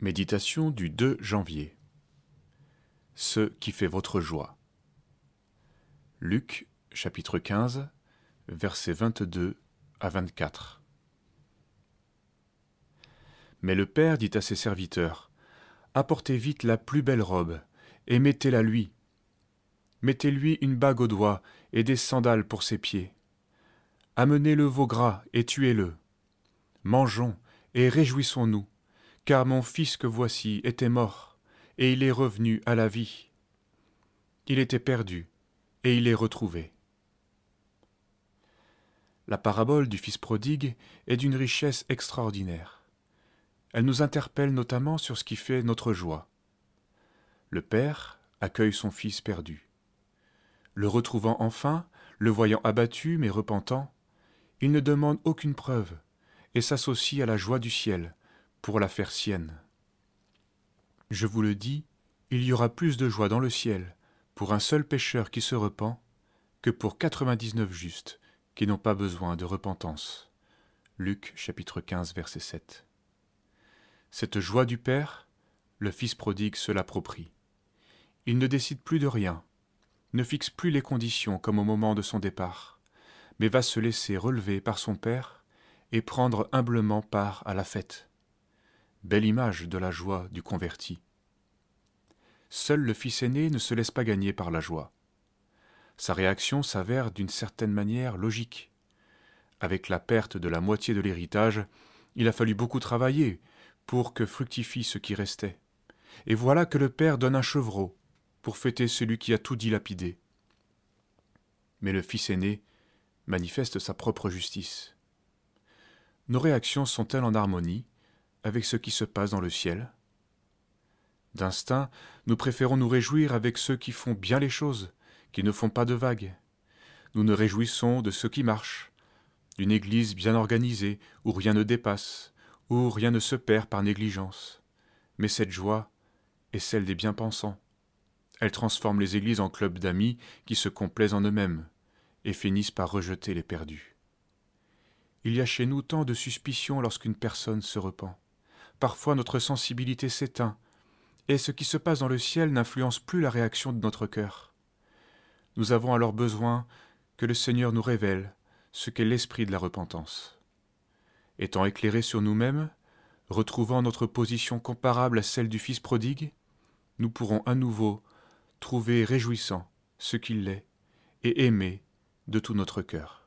Méditation du 2 janvier. Ce qui fait votre joie. Luc chapitre 15 versets 22 à 24. Mais le Père dit à ses serviteurs, Apportez vite la plus belle robe, et mettez-la lui. Mettez-lui une bague au doigt et des sandales pour ses pieds. Amenez le veau gras et tuez-le. Mangeons et réjouissons-nous car mon fils que voici était mort, et il est revenu à la vie. Il était perdu, et il est retrouvé. La parabole du Fils prodigue est d'une richesse extraordinaire. Elle nous interpelle notamment sur ce qui fait notre joie. Le Père accueille son Fils perdu. Le retrouvant enfin, le voyant abattu mais repentant, il ne demande aucune preuve et s'associe à la joie du ciel, pour la faire sienne. Je vous le dis, il y aura plus de joie dans le ciel pour un seul pécheur qui se repent que pour quatre-vingt-dix-neuf justes qui n'ont pas besoin de repentance. Luc chapitre 15 verset 7. Cette joie du Père, le Fils prodigue se l'approprie. Il ne décide plus de rien, ne fixe plus les conditions comme au moment de son départ, mais va se laisser relever par son Père et prendre humblement part à la fête. Belle image de la joie du converti. Seul le fils aîné ne se laisse pas gagner par la joie. Sa réaction s'avère d'une certaine manière logique. Avec la perte de la moitié de l'héritage, il a fallu beaucoup travailler pour que fructifie ce qui restait. Et voilà que le père donne un chevreau pour fêter celui qui a tout dilapidé. Mais le fils aîné manifeste sa propre justice. Nos réactions sont-elles en harmonie? Avec ce qui se passe dans le ciel D'instinct, nous préférons nous réjouir avec ceux qui font bien les choses, qui ne font pas de vagues. Nous nous réjouissons de ceux qui marchent, d'une Église bien organisée, où rien ne dépasse, où rien ne se perd par négligence. Mais cette joie est celle des bien-pensants. Elle transforme les églises en clubs d'amis qui se complaisent en eux-mêmes et finissent par rejeter les perdus. Il y a chez nous tant de suspicions lorsqu'une personne se repent parfois notre sensibilité s'éteint, et ce qui se passe dans le ciel n'influence plus la réaction de notre cœur. Nous avons alors besoin que le Seigneur nous révèle ce qu'est l'esprit de la repentance. Étant éclairés sur nous-mêmes, retrouvant notre position comparable à celle du Fils prodigue, nous pourrons à nouveau trouver réjouissant ce qu'il est et aimer de tout notre cœur.